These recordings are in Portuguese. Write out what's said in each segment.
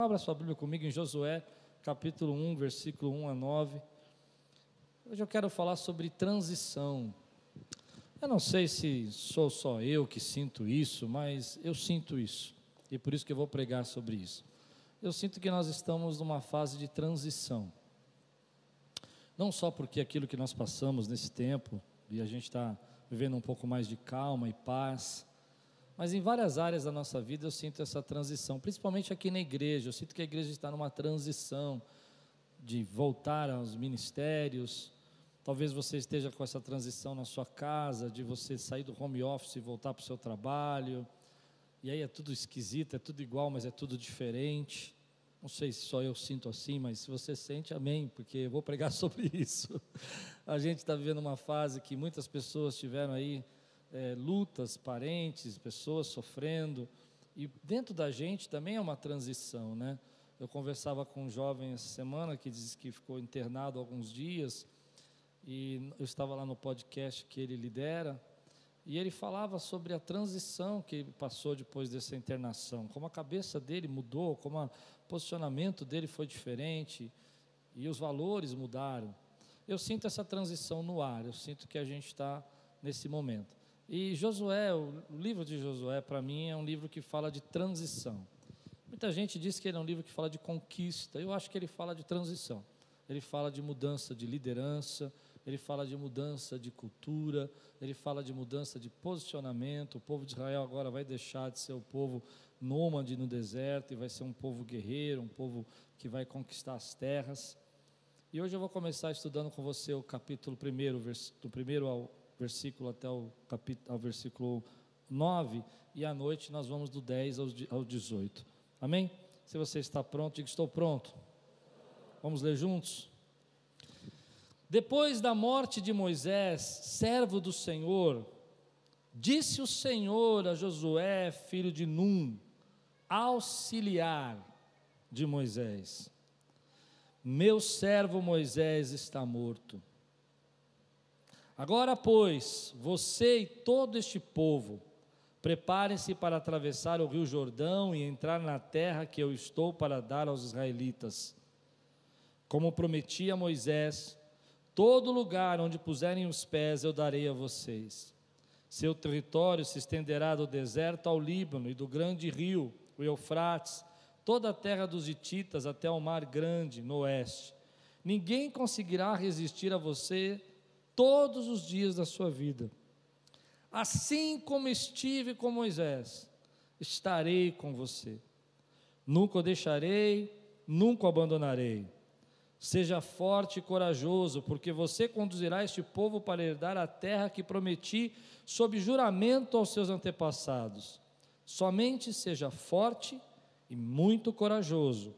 Abra sua Bíblia comigo em Josué, capítulo 1, versículo 1 a 9. Hoje eu quero falar sobre transição. Eu não sei se sou só eu que sinto isso, mas eu sinto isso. E por isso que eu vou pregar sobre isso. Eu sinto que nós estamos numa fase de transição. Não só porque aquilo que nós passamos nesse tempo, e a gente está vivendo um pouco mais de calma e paz, mas em várias áreas da nossa vida eu sinto essa transição, principalmente aqui na igreja. Eu sinto que a igreja está numa transição de voltar aos ministérios. Talvez você esteja com essa transição na sua casa, de você sair do home office e voltar para o seu trabalho. E aí é tudo esquisito, é tudo igual, mas é tudo diferente. Não sei se só eu sinto assim, mas se você sente, amém, porque eu vou pregar sobre isso. A gente está vivendo uma fase que muitas pessoas tiveram aí é, lutas, parentes, pessoas sofrendo. E dentro da gente também é uma transição, né? Eu conversava com um jovem essa semana que disse que ficou internado alguns dias e eu estava lá no podcast que ele lidera e ele falava sobre a transição que ele passou depois dessa internação, como a cabeça dele mudou, como o posicionamento dele foi diferente e os valores mudaram. Eu sinto essa transição no ar, eu sinto que a gente está nesse momento. E Josué, o livro de Josué, para mim, é um livro que fala de transição. Muita gente diz que ele é um livro que fala de conquista. Eu acho que ele fala de transição. Ele fala de mudança de liderança, ele fala de mudança de cultura, ele fala de mudança de posicionamento. O povo de Israel agora vai deixar de ser o povo nômade no deserto e vai ser um povo guerreiro, um povo que vai conquistar as terras. E hoje eu vou começar estudando com você o capítulo 1, do primeiro ao versículo até o capítulo, ao versículo 9, e à noite nós vamos do 10 ao 18. Amém? Se você está pronto, diga estou pronto. Vamos ler juntos? Depois da morte de Moisés, servo do Senhor, disse o Senhor a Josué, filho de Num, auxiliar de Moisés: Meu servo Moisés está morto Agora, pois, você e todo este povo, preparem-se para atravessar o rio Jordão e entrar na terra que eu estou para dar aos israelitas. Como prometi a Moisés, todo lugar onde puserem os pés eu darei a vocês. Seu território se estenderá do deserto ao Líbano e do grande rio, o Eufrates, toda a terra dos Hititas até o mar grande, no oeste. Ninguém conseguirá resistir a você todos os dias da sua vida. Assim como estive com Moisés, estarei com você. Nunca o deixarei, nunca o abandonarei. Seja forte e corajoso, porque você conduzirá este povo para herdar a terra que prometi sob juramento aos seus antepassados. Somente seja forte e muito corajoso.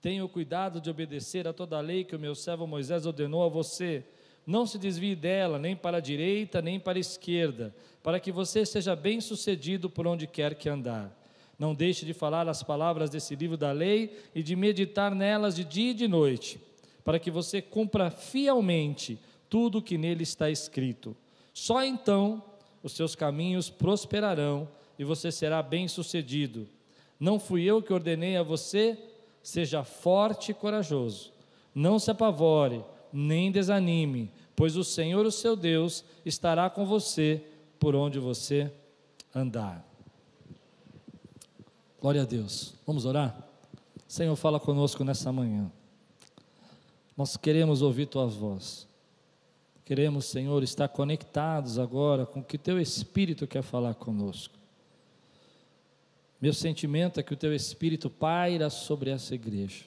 Tenha o cuidado de obedecer a toda a lei que o meu servo Moisés ordenou a você não se desvie dela, nem para a direita, nem para a esquerda, para que você seja bem-sucedido por onde quer que andar. Não deixe de falar as palavras desse livro da lei e de meditar nelas de dia e de noite, para que você cumpra fielmente tudo o que nele está escrito. Só então os seus caminhos prosperarão e você será bem-sucedido. Não fui eu que ordenei a você? Seja forte e corajoso. Não se apavore nem desanime, pois o Senhor, o seu Deus, estará com você por onde você andar. Glória a Deus. Vamos orar? Senhor, fala conosco nessa manhã. Nós queremos ouvir tua voz. Queremos, Senhor, estar conectados agora com o que teu Espírito quer falar conosco. Meu sentimento é que o teu Espírito paira sobre essa igreja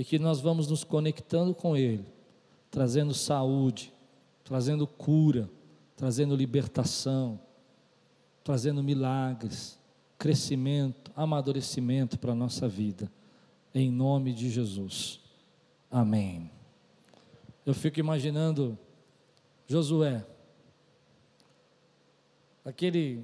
e que nós vamos nos conectando com Ele, trazendo saúde, trazendo cura, trazendo libertação, trazendo milagres, crescimento, amadurecimento para a nossa vida, em nome de Jesus. Amém. Eu fico imaginando Josué, aquele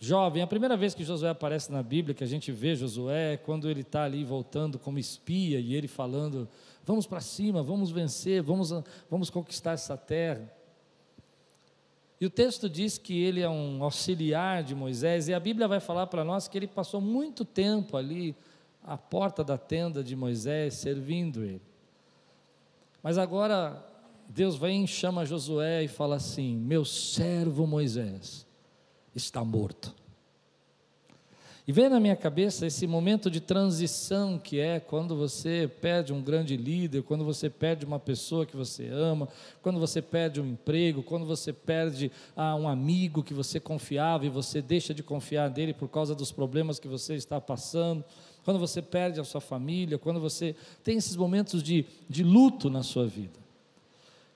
jovem, a primeira vez que Josué aparece na Bíblia, que a gente vê Josué, é quando ele está ali voltando como espia e ele falando: vamos para cima, vamos vencer, vamos, vamos conquistar essa terra. E o texto diz que ele é um auxiliar de Moisés, e a Bíblia vai falar para nós que ele passou muito tempo ali à porta da tenda de Moisés, servindo ele. Mas agora Deus vem e chama Josué e fala assim: Meu servo Moisés está morto. E vem na minha cabeça esse momento de transição que é quando você perde um grande líder, quando você perde uma pessoa que você ama, quando você perde um emprego, quando você perde ah, um amigo que você confiava e você deixa de confiar nele por causa dos problemas que você está passando, quando você perde a sua família, quando você tem esses momentos de, de luto na sua vida.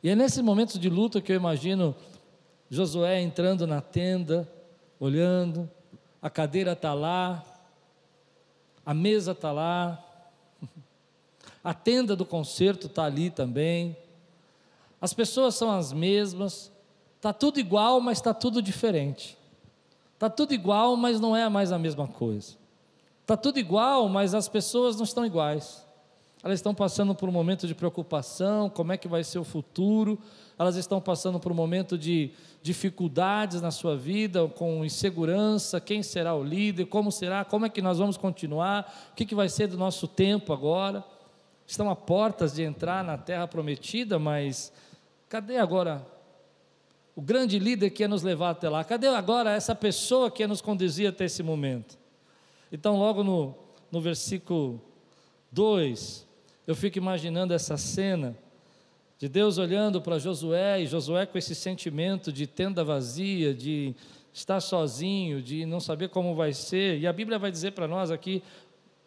E é nesses momentos de luto que eu imagino Josué entrando na tenda, olhando, a cadeira está lá, a mesa está lá, a tenda do concerto está ali também, as pessoas são as mesmas, está tudo igual, mas está tudo diferente. Está tudo igual, mas não é mais a mesma coisa. Está tudo igual, mas as pessoas não estão iguais. Elas estão passando por um momento de preocupação, como é que vai ser o futuro, elas estão passando por um momento de dificuldades na sua vida, com insegurança, quem será o líder, como será, como é que nós vamos continuar, o que, que vai ser do nosso tempo agora. Estão a portas de entrar na terra prometida, mas cadê agora o grande líder que ia nos levar até lá? Cadê agora essa pessoa que ia nos conduzir até esse momento? Então, logo no, no versículo 2, eu fico imaginando essa cena de Deus olhando para Josué e Josué com esse sentimento de tenda vazia, de estar sozinho, de não saber como vai ser. E a Bíblia vai dizer para nós aqui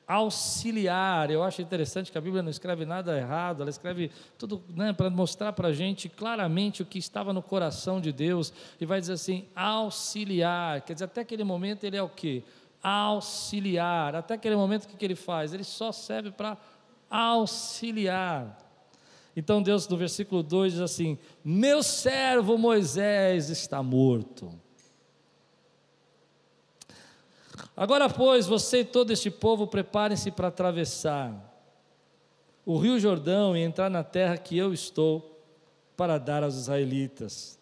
auxiliar. Eu acho interessante que a Bíblia não escreve nada errado, ela escreve tudo né, para mostrar para a gente claramente o que estava no coração de Deus e vai dizer assim: auxiliar. Quer dizer, até aquele momento ele é o quê? Auxiliar. Até aquele momento o que, que ele faz? Ele só serve para auxiliar. Então Deus, no versículo 2 diz assim: Meu servo Moisés está morto. Agora, pois, você e todo este povo preparem-se para atravessar o rio Jordão e entrar na terra que eu estou para dar aos israelitas.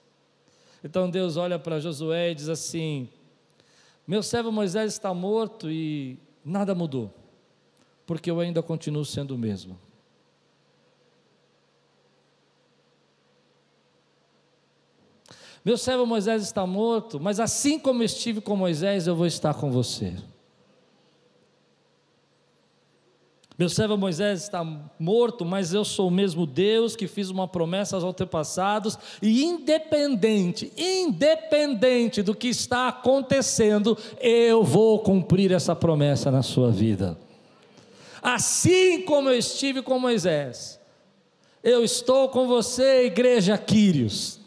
Então Deus olha para Josué e diz assim: Meu servo Moisés está morto e nada mudou, porque eu ainda continuo sendo o mesmo. Meu servo Moisés está morto, mas assim como estive com Moisés, eu vou estar com você. Meu servo Moisés está morto, mas eu sou o mesmo Deus que fiz uma promessa aos antepassados, e independente, independente do que está acontecendo, eu vou cumprir essa promessa na sua vida. Assim como eu estive com Moisés, eu estou com você, igreja Quírios.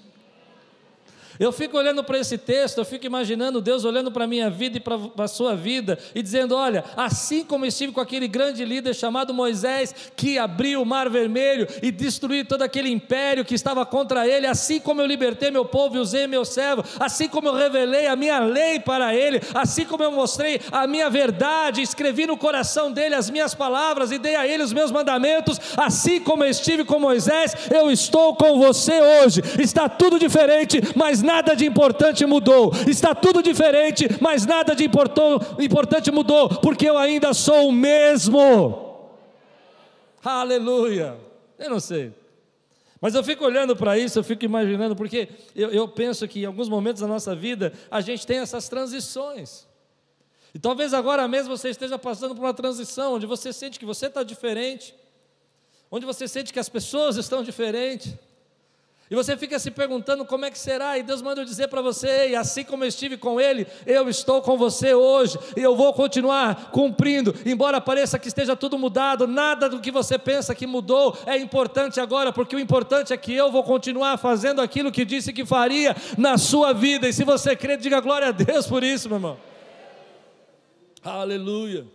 Eu fico olhando para esse texto, eu fico imaginando Deus olhando para a minha vida e para a sua vida e dizendo: Olha, assim como estive com aquele grande líder chamado Moisés, que abriu o mar vermelho e destruiu todo aquele império que estava contra ele, assim como eu libertei meu povo e usei meu servo, assim como eu revelei a minha lei para ele, assim como eu mostrei a minha verdade, escrevi no coração dele as minhas palavras e dei a ele os meus mandamentos, assim como eu estive com Moisés, eu estou com você hoje. Está tudo diferente, mas nada de importante mudou. Está tudo diferente, mas nada de importante mudou, porque eu ainda sou o mesmo. Aleluia. Eu não sei. Mas eu fico olhando para isso, eu fico imaginando, porque eu, eu, penso que em alguns momentos da nossa vida a gente tem essas transições. E talvez agora mesmo você esteja passando por uma transição onde você sente que você está diferente, onde você sente que as pessoas estão diferentes. E você fica se perguntando como é que será, e Deus manda eu dizer para você, e assim como eu estive com Ele, eu estou com você hoje, e eu vou continuar cumprindo, embora pareça que esteja tudo mudado, nada do que você pensa que mudou é importante agora, porque o importante é que eu vou continuar fazendo aquilo que disse que faria na sua vida, e se você crê, diga glória a Deus por isso, meu irmão. Aleluia.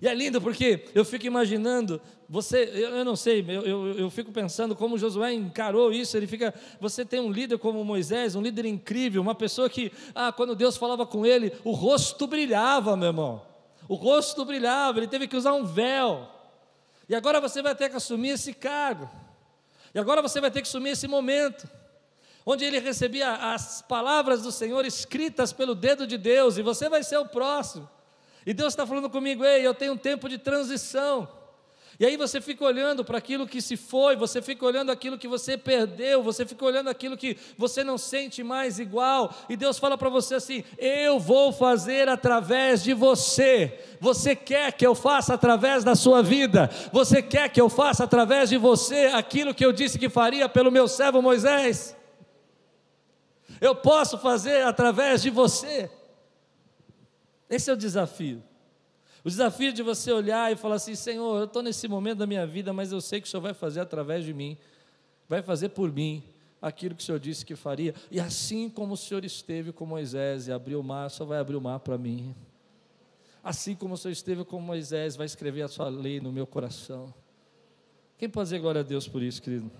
E é lindo porque eu fico imaginando, você, eu, eu não sei, eu, eu, eu, fico pensando como Josué encarou isso. Ele fica, você tem um líder como Moisés, um líder incrível, uma pessoa que, ah, quando Deus falava com ele, o rosto brilhava, meu irmão. O rosto brilhava, ele teve que usar um véu. E agora você vai ter que assumir esse cargo. E agora você vai ter que assumir esse momento onde ele recebia as palavras do Senhor escritas pelo dedo de Deus, e você vai ser o próximo. E Deus está falando comigo, ei, eu tenho um tempo de transição. E aí você fica olhando para aquilo que se foi, você fica olhando aquilo que você perdeu, você fica olhando aquilo que você não sente mais igual, e Deus fala para você assim: Eu vou fazer através de você. Você quer que eu faça através da sua vida? Você quer que eu faça através de você aquilo que eu disse que faria pelo meu servo Moisés? Eu posso fazer através de você. Esse é o desafio. O desafio de você olhar e falar assim: Senhor, eu estou nesse momento da minha vida, mas eu sei que o Senhor vai fazer através de mim, vai fazer por mim aquilo que o Senhor disse que faria. E assim como o Senhor esteve com Moisés e abriu o mar, só vai abrir o mar para mim. Assim como o Senhor esteve com Moisés, vai escrever a sua lei no meu coração. Quem pode dizer glória a Deus por isso, querido?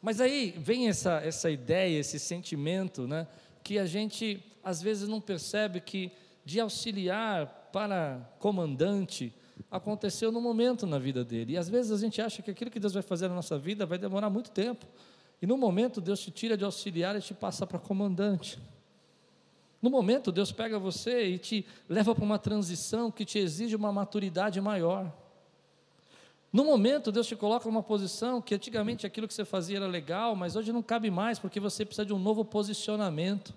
Mas aí vem essa, essa ideia, esse sentimento, né? Que a gente às vezes não percebe que de auxiliar para comandante aconteceu no momento na vida dele. E às vezes a gente acha que aquilo que Deus vai fazer na nossa vida vai demorar muito tempo. E no momento Deus te tira de auxiliar e te passa para comandante. No momento Deus pega você e te leva para uma transição que te exige uma maturidade maior. No momento Deus te coloca numa posição que antigamente aquilo que você fazia era legal, mas hoje não cabe mais porque você precisa de um novo posicionamento.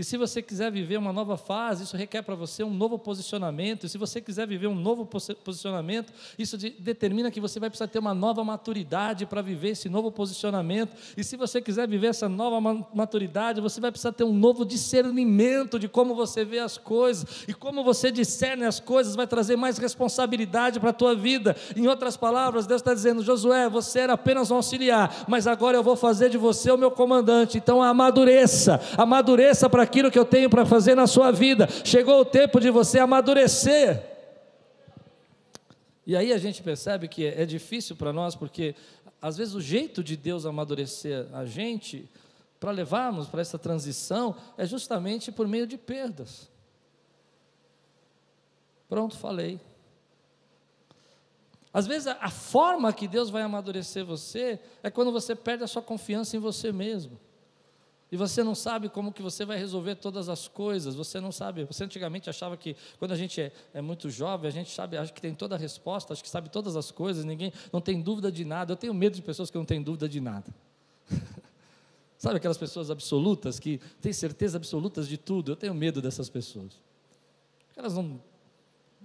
E se você quiser viver uma nova fase, isso requer para você um novo posicionamento. E se você quiser viver um novo posicionamento, isso de, determina que você vai precisar ter uma nova maturidade para viver esse novo posicionamento. E se você quiser viver essa nova maturidade, você vai precisar ter um novo discernimento de como você vê as coisas. E como você discerne as coisas vai trazer mais responsabilidade para a tua vida. Em outras palavras, Deus está dizendo: Josué, você era apenas um auxiliar, mas agora eu vou fazer de você o meu comandante. Então amadureça, amadureça para aquilo que eu tenho para fazer na sua vida. Chegou o tempo de você amadurecer. E aí a gente percebe que é difícil para nós, porque às vezes o jeito de Deus amadurecer a gente, para levarmos para essa transição, é justamente por meio de perdas. Pronto, falei. Às vezes a, a forma que Deus vai amadurecer você é quando você perde a sua confiança em você mesmo. E você não sabe como que você vai resolver todas as coisas, você não sabe. Você antigamente achava que quando a gente é, é, muito jovem, a gente sabe, acha que tem toda a resposta, acha que sabe todas as coisas, ninguém não tem dúvida de nada. Eu tenho medo de pessoas que não têm dúvida de nada. sabe aquelas pessoas absolutas que têm certeza absolutas de tudo? Eu tenho medo dessas pessoas. Elas não,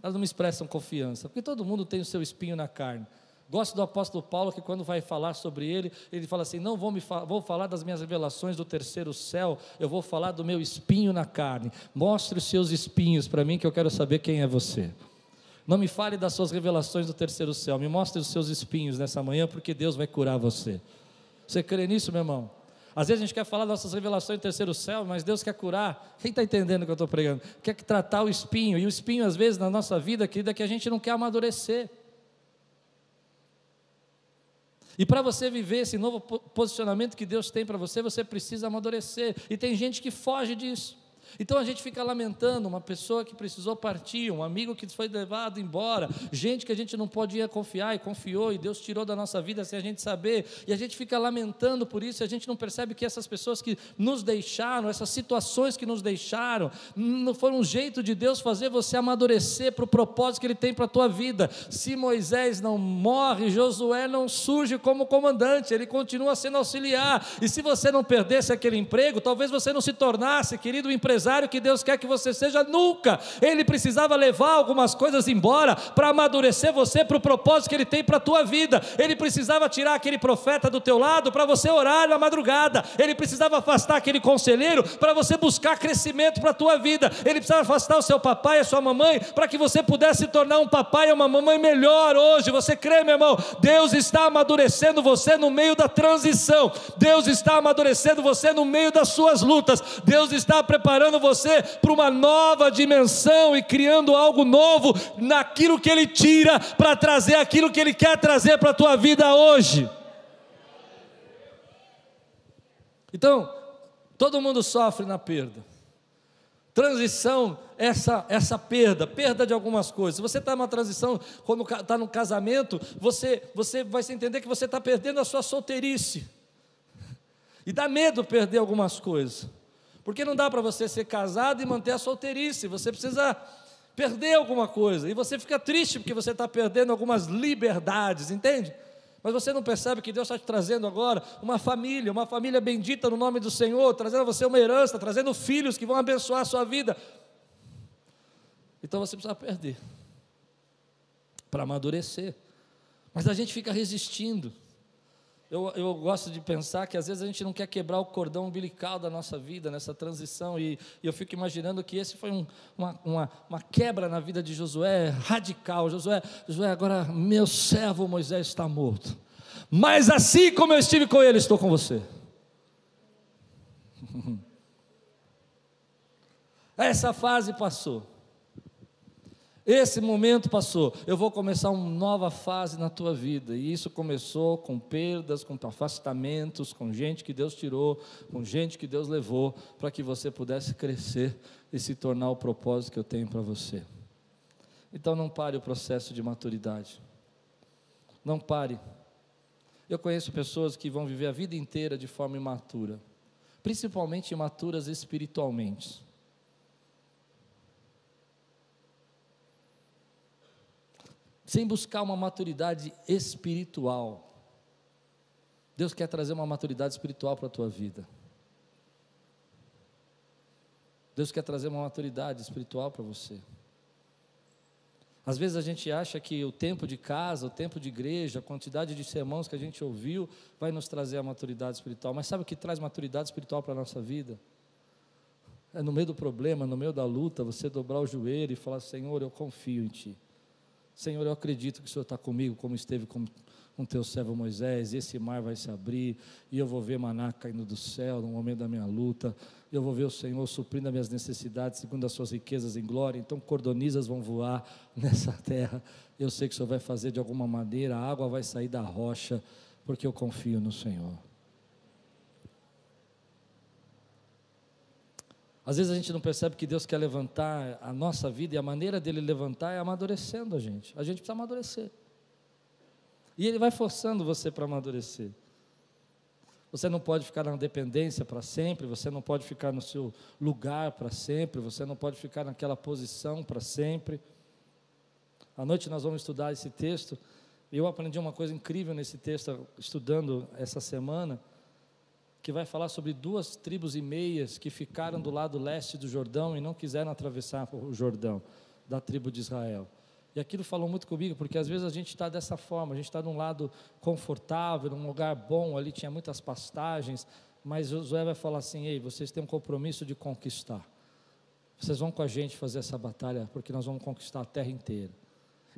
elas não me expressam confiança, porque todo mundo tem o seu espinho na carne. Gosto do apóstolo Paulo que quando vai falar sobre ele, ele fala assim: não vou, me fa vou falar das minhas revelações do terceiro céu, eu vou falar do meu espinho na carne. Mostre os seus espinhos para mim que eu quero saber quem é você. Não me fale das suas revelações do terceiro céu, me mostre os seus espinhos nessa manhã, porque Deus vai curar você. Você crê nisso, meu irmão? Às vezes a gente quer falar das nossas revelações do terceiro céu, mas Deus quer curar. Quem está entendendo o que eu estou pregando? Quer tratar o espinho. E o espinho, às vezes, na nossa vida, querida, é que a gente não quer amadurecer. E para você viver esse novo posicionamento que Deus tem para você, você precisa amadurecer. E tem gente que foge disso. Então a gente fica lamentando uma pessoa que precisou partir, um amigo que foi levado embora, gente que a gente não podia confiar e confiou e Deus tirou da nossa vida sem a gente saber, e a gente fica lamentando por isso, e a gente não percebe que essas pessoas que nos deixaram, essas situações que nos deixaram, não foram um jeito de Deus fazer você amadurecer para o propósito que Ele tem para a tua vida. Se Moisés não morre, Josué não surge como comandante, ele continua sendo auxiliar, e se você não perdesse aquele emprego, talvez você não se tornasse, querido empresário empresário que Deus quer que você seja nunca. Ele precisava levar algumas coisas embora para amadurecer você para o propósito que ele tem para a tua vida. Ele precisava tirar aquele profeta do teu lado para você orar na madrugada. Ele precisava afastar aquele conselheiro para você buscar crescimento para a tua vida. Ele precisava afastar o seu papai e a sua mamãe para que você pudesse se tornar um papai e uma mamãe melhor hoje. Você crê, meu irmão? Deus está amadurecendo você no meio da transição. Deus está amadurecendo você no meio das suas lutas. Deus está preparando levando você para uma nova dimensão e criando algo novo naquilo que Ele tira para trazer aquilo que Ele quer trazer para a tua vida hoje. Então, todo mundo sofre na perda. Transição, essa, essa perda, perda de algumas coisas. Se você está numa transição, quando está no casamento, você, você vai se entender que você está perdendo a sua solteirice. E dá medo perder algumas coisas. Porque não dá para você ser casado e manter a solteirice, você precisa perder alguma coisa, e você fica triste porque você está perdendo algumas liberdades, entende? Mas você não percebe que Deus está te trazendo agora uma família, uma família bendita no nome do Senhor, trazendo a você uma herança, trazendo filhos que vão abençoar a sua vida. Então você precisa perder para amadurecer. Mas a gente fica resistindo. Eu, eu gosto de pensar que às vezes a gente não quer quebrar o cordão umbilical da nossa vida nessa transição, e, e eu fico imaginando que esse foi um, uma, uma, uma, quebra na vida de Josué radical. Josué, Josué, agora meu servo Moisés está morto, mas assim como eu estive com ele, estou com você. Essa fase passou. Esse momento passou, eu vou começar uma nova fase na tua vida. E isso começou com perdas, com afastamentos, com gente que Deus tirou, com gente que Deus levou, para que você pudesse crescer e se tornar o propósito que eu tenho para você. Então não pare o processo de maturidade. Não pare. Eu conheço pessoas que vão viver a vida inteira de forma imatura, principalmente imaturas espiritualmente. Sem buscar uma maturidade espiritual. Deus quer trazer uma maturidade espiritual para a tua vida. Deus quer trazer uma maturidade espiritual para você. Às vezes a gente acha que o tempo de casa, o tempo de igreja, a quantidade de sermões que a gente ouviu vai nos trazer a maturidade espiritual. Mas sabe o que traz maturidade espiritual para a nossa vida? É no meio do problema, no meio da luta, você dobrar o joelho e falar: Senhor, eu confio em Ti. Senhor, eu acredito que o Senhor está comigo, como esteve com, com teu servo Moisés, esse mar vai se abrir, e eu vou ver maná caindo do céu no momento da minha luta, eu vou ver o Senhor suprindo as minhas necessidades segundo as suas riquezas em glória, então cordonizas vão voar nessa terra, eu sei que o Senhor vai fazer de alguma maneira, a água vai sair da rocha, porque eu confio no Senhor. Às vezes a gente não percebe que Deus quer levantar a nossa vida e a maneira dele levantar é amadurecendo a gente. A gente precisa amadurecer. E ele vai forçando você para amadurecer. Você não pode ficar na dependência para sempre, você não pode ficar no seu lugar para sempre, você não pode ficar naquela posição para sempre. À noite nós vamos estudar esse texto. Eu aprendi uma coisa incrível nesse texto, estudando essa semana que vai falar sobre duas tribos e meias que ficaram do lado leste do Jordão e não quiseram atravessar o Jordão, da tribo de Israel. E aquilo falou muito comigo, porque às vezes a gente está dessa forma, a gente está num lado confortável, num lugar bom, ali tinha muitas pastagens, mas Josué vai falar assim: ei, vocês têm um compromisso de conquistar. Vocês vão com a gente fazer essa batalha, porque nós vamos conquistar a terra inteira.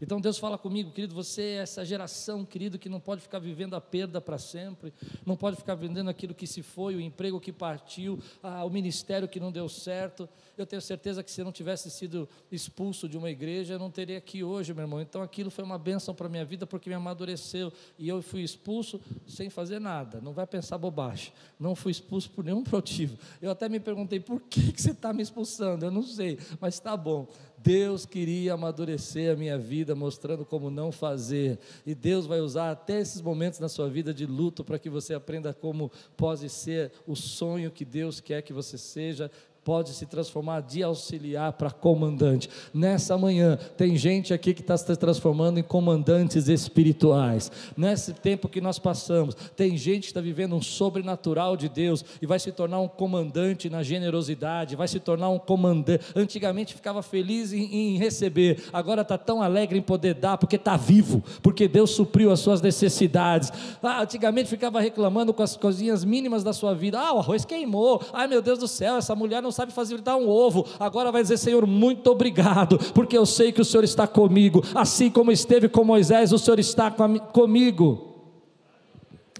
Então Deus fala comigo, querido, você é essa geração, querido, que não pode ficar vivendo a perda para sempre, não pode ficar vendendo aquilo que se foi, o emprego que partiu, o ministério que não deu certo. Eu tenho certeza que se não tivesse sido expulso de uma igreja, eu não teria aqui hoje, meu irmão. Então aquilo foi uma bênção para a minha vida porque me amadureceu e eu fui expulso sem fazer nada. Não vai pensar bobagem. Não fui expulso por nenhum motivo. Eu até me perguntei por que, que você está me expulsando. Eu não sei, mas está bom. Deus queria amadurecer a minha vida, mostrando como não fazer. E Deus vai usar até esses momentos na sua vida de luto para que você aprenda como pode ser o sonho que Deus quer que você seja pode se transformar de auxiliar para comandante. Nessa manhã, tem gente aqui que está se transformando em comandantes espirituais. Nesse tempo que nós passamos, tem gente que está vivendo um sobrenatural de Deus e vai se tornar um comandante na generosidade, vai se tornar um comandante. Antigamente ficava feliz em, em receber, agora está tão alegre em poder dar, porque está vivo, porque Deus supriu as suas necessidades. Ah, antigamente ficava reclamando com as coisinhas mínimas da sua vida. Ah, o arroz queimou. Ai meu Deus do céu, essa mulher não sabe fazer dar um ovo, agora vai dizer: Senhor, muito obrigado, porque eu sei que o Senhor está comigo, assim como esteve com Moisés, o Senhor está comigo.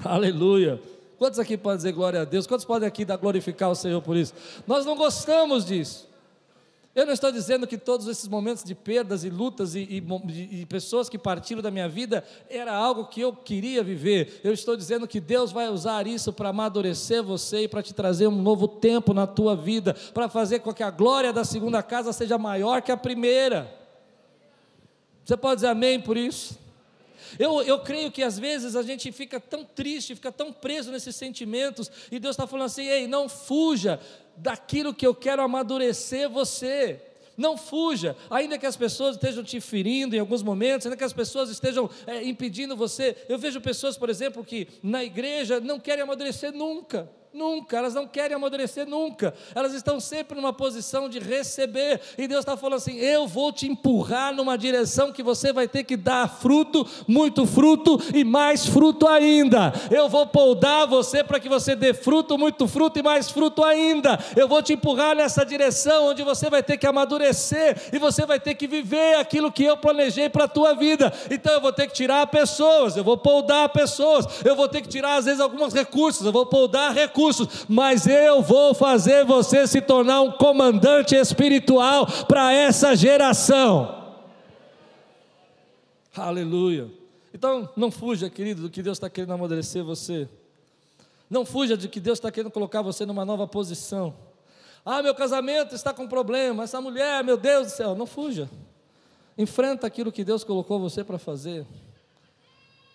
Aleluia. Quantos aqui podem dizer glória a Deus? Quantos podem aqui dar glorificar o Senhor por isso? Nós não gostamos disso. Eu não estou dizendo que todos esses momentos de perdas e lutas e, e, e, pessoas que partiram da minha vida era algo que eu queria viver. Eu estou dizendo que Deus vai usar isso para amadurecer você e para te trazer um novo tempo na tua vida, para fazer com que a glória da segunda casa seja maior que a primeira. Você pode dizer amém por isso? Eu, eu creio que às vezes a gente fica tão triste, fica tão preso nesses sentimentos, e Deus está falando assim: ei, não fuja daquilo que eu quero amadurecer você. Não fuja, ainda que as pessoas estejam te ferindo em alguns momentos, ainda que as pessoas estejam é, impedindo você. Eu vejo pessoas, por exemplo, que na igreja não querem amadurecer nunca. Nunca, elas não querem amadurecer nunca, elas estão sempre numa posição de receber, e Deus está falando assim: eu vou te empurrar numa direção que você vai ter que dar fruto, muito fruto e mais fruto ainda. Eu vou poldar você para que você dê fruto, muito fruto e mais fruto ainda. Eu vou te empurrar nessa direção onde você vai ter que amadurecer e você vai ter que viver aquilo que eu planejei para a tua vida. Então eu vou ter que tirar pessoas, eu vou poldar pessoas, eu vou ter que tirar às vezes alguns recursos, eu vou poldar recursos recursos, mas eu vou fazer você se tornar um comandante espiritual para essa geração. Aleluia. Então, não fuja, querido, do que Deus está querendo amadurecer você. Não fuja de que Deus está querendo colocar você numa nova posição. Ah, meu casamento está com problema. Essa mulher, meu Deus do céu. Não fuja. Enfrenta aquilo que Deus colocou você para fazer.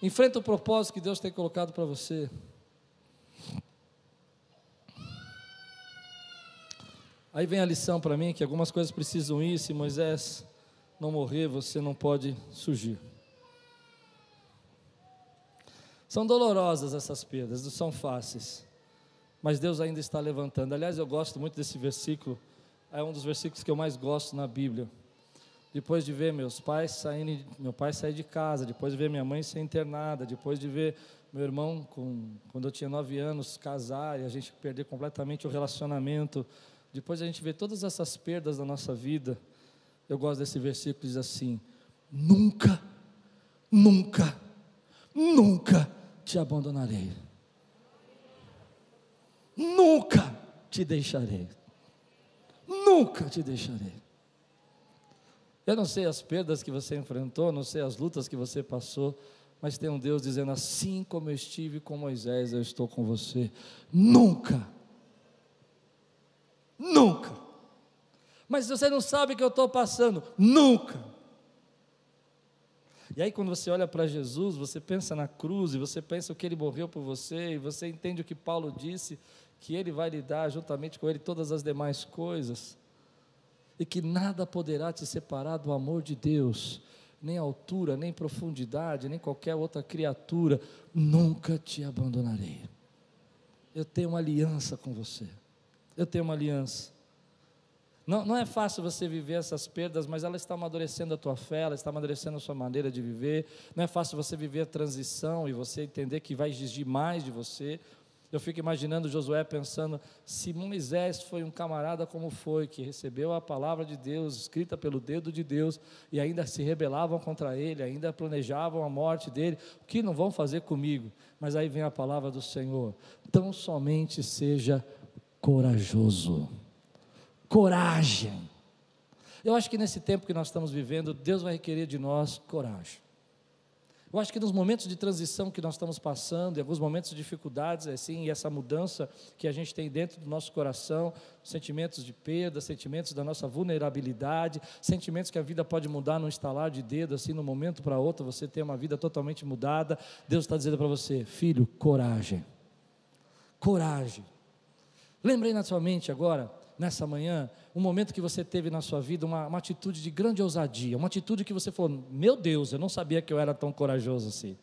Enfrenta o propósito que Deus tem colocado para você. Aí vem a lição para mim que algumas coisas precisam ir, se Moisés não morrer, você não pode surgir. São dolorosas essas perdas, não são fáceis. Mas Deus ainda está levantando. Aliás, eu gosto muito desse versículo. É um dos versículos que eu mais gosto na Bíblia. Depois de ver meus pais saindo, meu pai sair de casa, depois de ver minha mãe ser internada, depois de ver meu irmão, com, quando eu tinha nove anos, casar e a gente perder completamente o relacionamento, depois a gente vê todas essas perdas da nossa vida. Eu gosto desse versículo que diz assim: Nunca, nunca, nunca te abandonarei. Nunca te deixarei. Nunca te deixarei. Eu não sei as perdas que você enfrentou, não sei as lutas que você passou, mas tem um Deus dizendo: assim como eu estive com Moisés, eu estou com você. Nunca Nunca. Mas você não sabe o que eu estou passando. Nunca. E aí, quando você olha para Jesus, você pensa na cruz, e você pensa o que ele morreu por você, e você entende o que Paulo disse, que ele vai lhe dar juntamente com ele todas as demais coisas, e que nada poderá te separar do amor de Deus, nem altura, nem profundidade, nem qualquer outra criatura, nunca te abandonarei. Eu tenho uma aliança com você eu tenho uma aliança. Não, não é fácil você viver essas perdas, mas ela está amadurecendo a tua fé, ela está amadurecendo a sua maneira de viver. Não é fácil você viver a transição e você entender que vai exigir mais de você. Eu fico imaginando Josué pensando: se Moisés foi um camarada como foi, que recebeu a palavra de Deus, escrita pelo dedo de Deus, e ainda se rebelavam contra ele, ainda planejavam a morte dele, o que não vão fazer comigo? Mas aí vem a palavra do Senhor: tão somente seja corajoso. Coragem. Eu acho que nesse tempo que nós estamos vivendo, Deus vai requerer de nós coragem. Eu acho que nos momentos de transição que nós estamos passando, em alguns momentos de dificuldades, assim, e essa mudança que a gente tem dentro do nosso coração, sentimentos de perda, sentimentos da nossa vulnerabilidade, sentimentos que a vida pode mudar num estalar de dedo, assim, no momento para outro, você tem uma vida totalmente mudada. Deus está dizendo para você, filho, coragem. Coragem. Lembrei na sua mente agora, nessa manhã, um momento que você teve na sua vida uma, uma atitude de grande ousadia, uma atitude que você falou: Meu Deus, eu não sabia que eu era tão corajoso assim.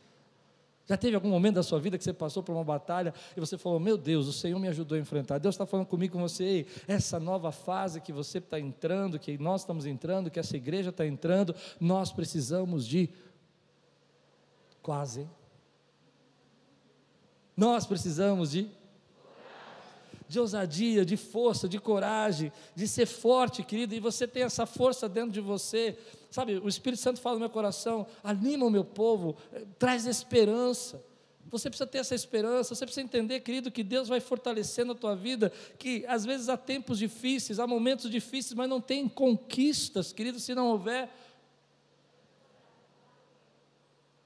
Já teve algum momento da sua vida que você passou por uma batalha e você falou: Meu Deus, o Senhor me ajudou a enfrentar. Deus está falando comigo, com você, essa nova fase que você está entrando, que nós estamos entrando, que essa igreja está entrando, nós precisamos de. Quase. Nós precisamos de de ousadia, de força, de coragem, de ser forte, querido, e você tem essa força dentro de você. Sabe, o Espírito Santo fala no meu coração, anima o meu povo, eh, traz esperança. Você precisa ter essa esperança, você precisa entender, querido, que Deus vai fortalecendo a tua vida, que às vezes há tempos difíceis, há momentos difíceis, mas não tem conquistas, querido, se não houver.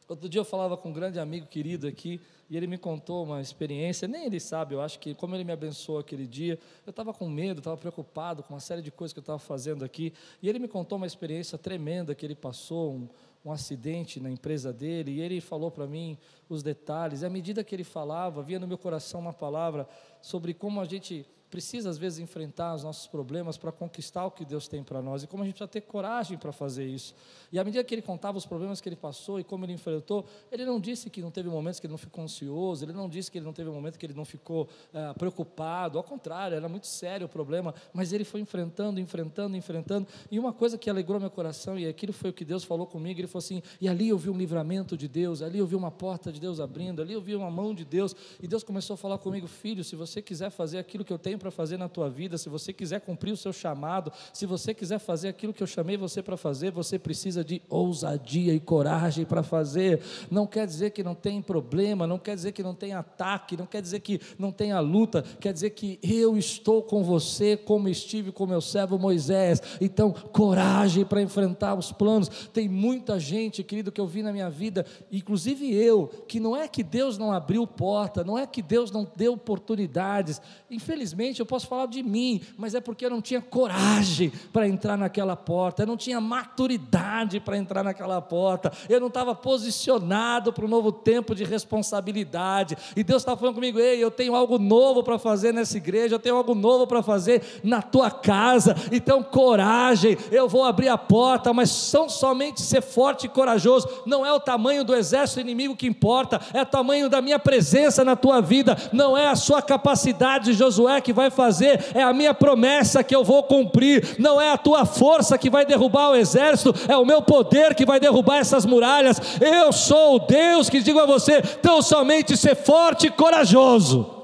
Outro dia eu falava com um grande amigo querido aqui, e ele me contou uma experiência, nem ele sabe, eu acho que como ele me abençoou aquele dia, eu estava com medo, estava preocupado com uma série de coisas que eu estava fazendo aqui, e ele me contou uma experiência tremenda que ele passou, um, um acidente na empresa dele, e ele falou para mim os detalhes, e à medida que ele falava, havia no meu coração uma palavra sobre como a gente precisa às vezes enfrentar os nossos problemas para conquistar o que Deus tem para nós e como a gente precisa ter coragem para fazer isso. E à medida que ele contava os problemas que ele passou e como ele enfrentou, ele não disse que não teve momentos que ele não ficou ansioso, ele não disse que ele não teve momento que ele não ficou é, preocupado, ao contrário, era muito sério o problema, mas ele foi enfrentando, enfrentando, enfrentando. E uma coisa que alegrou meu coração, e aquilo foi o que Deus falou comigo, ele falou assim: e ali eu vi um livramento de Deus, ali eu vi uma porta de Deus abrindo, ali eu vi uma mão de Deus, e Deus começou a falar comigo, filho, se você quiser fazer aquilo que eu tenho para fazer na tua vida, se você quiser cumprir o seu chamado, se você quiser fazer aquilo que eu chamei você para fazer, você precisa de ousadia e coragem para fazer. Não quer dizer que não tem problema, não quer dizer que não tem ataque, não quer dizer que não tenha luta, quer dizer que eu estou com você como estive com meu servo Moisés. Então, coragem para enfrentar os planos. Tem muita gente, querido, que eu vi na minha vida, inclusive eu, que não é que Deus não abriu porta, não é que Deus não deu oportunidades. Infelizmente, eu posso falar de mim, mas é porque eu não tinha coragem para entrar naquela porta, eu não tinha maturidade para entrar naquela porta, eu não estava posicionado para um novo tempo de responsabilidade. E Deus está falando comigo: ei, eu tenho algo novo para fazer nessa igreja, eu tenho algo novo para fazer na tua casa. Então, coragem, eu vou abrir a porta, mas são somente ser forte e corajoso. Não é o tamanho do exército inimigo que importa, é o tamanho da minha presença na tua vida, não é a sua capacidade, Josué, que vai fazer, é a minha promessa que eu vou cumprir. Não é a tua força que vai derrubar o exército, é o meu poder que vai derrubar essas muralhas. Eu sou o Deus que digo a você: tão somente ser forte e corajoso,